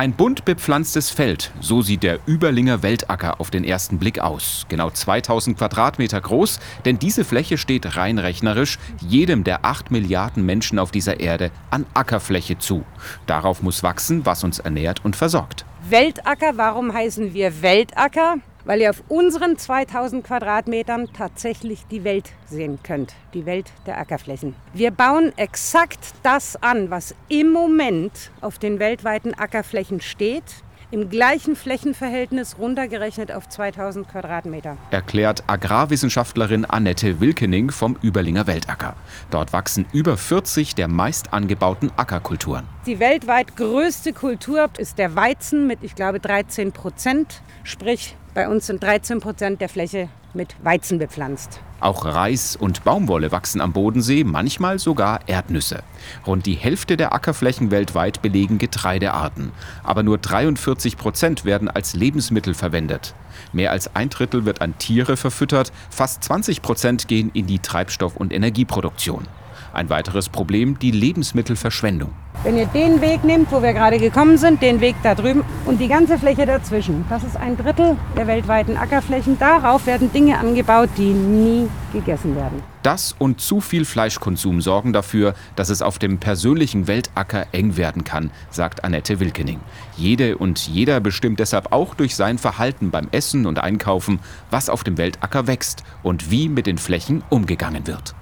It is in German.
Ein bunt bepflanztes Feld, so sieht der Überlinger Weltacker auf den ersten Blick aus. Genau 2000 Quadratmeter groß, denn diese Fläche steht rein rechnerisch jedem der 8 Milliarden Menschen auf dieser Erde an Ackerfläche zu. Darauf muss wachsen, was uns ernährt und versorgt. Weltacker, warum heißen wir Weltacker? Weil ihr auf unseren 2000 Quadratmetern tatsächlich die Welt sehen könnt, die Welt der Ackerflächen. Wir bauen exakt das an, was im Moment auf den weltweiten Ackerflächen steht im gleichen Flächenverhältnis runtergerechnet auf 2000 Quadratmeter. Erklärt Agrarwissenschaftlerin Annette Wilkening vom Überlinger Weltacker. Dort wachsen über 40 der meist angebauten Ackerkulturen. Die weltweit größte Kultur ist der Weizen mit, ich glaube, 13 Prozent. Sprich, bei uns sind 13 Prozent der Fläche mit Weizen bepflanzt. Auch Reis und Baumwolle wachsen am Bodensee, manchmal sogar Erdnüsse. Rund die Hälfte der Ackerflächen weltweit belegen Getreidearten. Aber nur 43 Prozent werden als Lebensmittel verwendet. Mehr als ein Drittel wird an Tiere verfüttert, fast 20 Prozent gehen in die Treibstoff- und Energieproduktion. Ein weiteres Problem die Lebensmittelverschwendung. Wenn ihr den Weg nehmt, wo wir gerade gekommen sind, den Weg da drüben und die ganze Fläche dazwischen, das ist ein Drittel der weltweiten Ackerflächen. Darauf werden Dinge angebaut, die nie gegessen werden. Das und zu viel Fleischkonsum sorgen dafür, dass es auf dem persönlichen Weltacker eng werden kann, sagt Annette Wilkening. Jede und jeder bestimmt deshalb auch durch sein Verhalten beim Essen und Einkaufen, was auf dem Weltacker wächst und wie mit den Flächen umgegangen wird.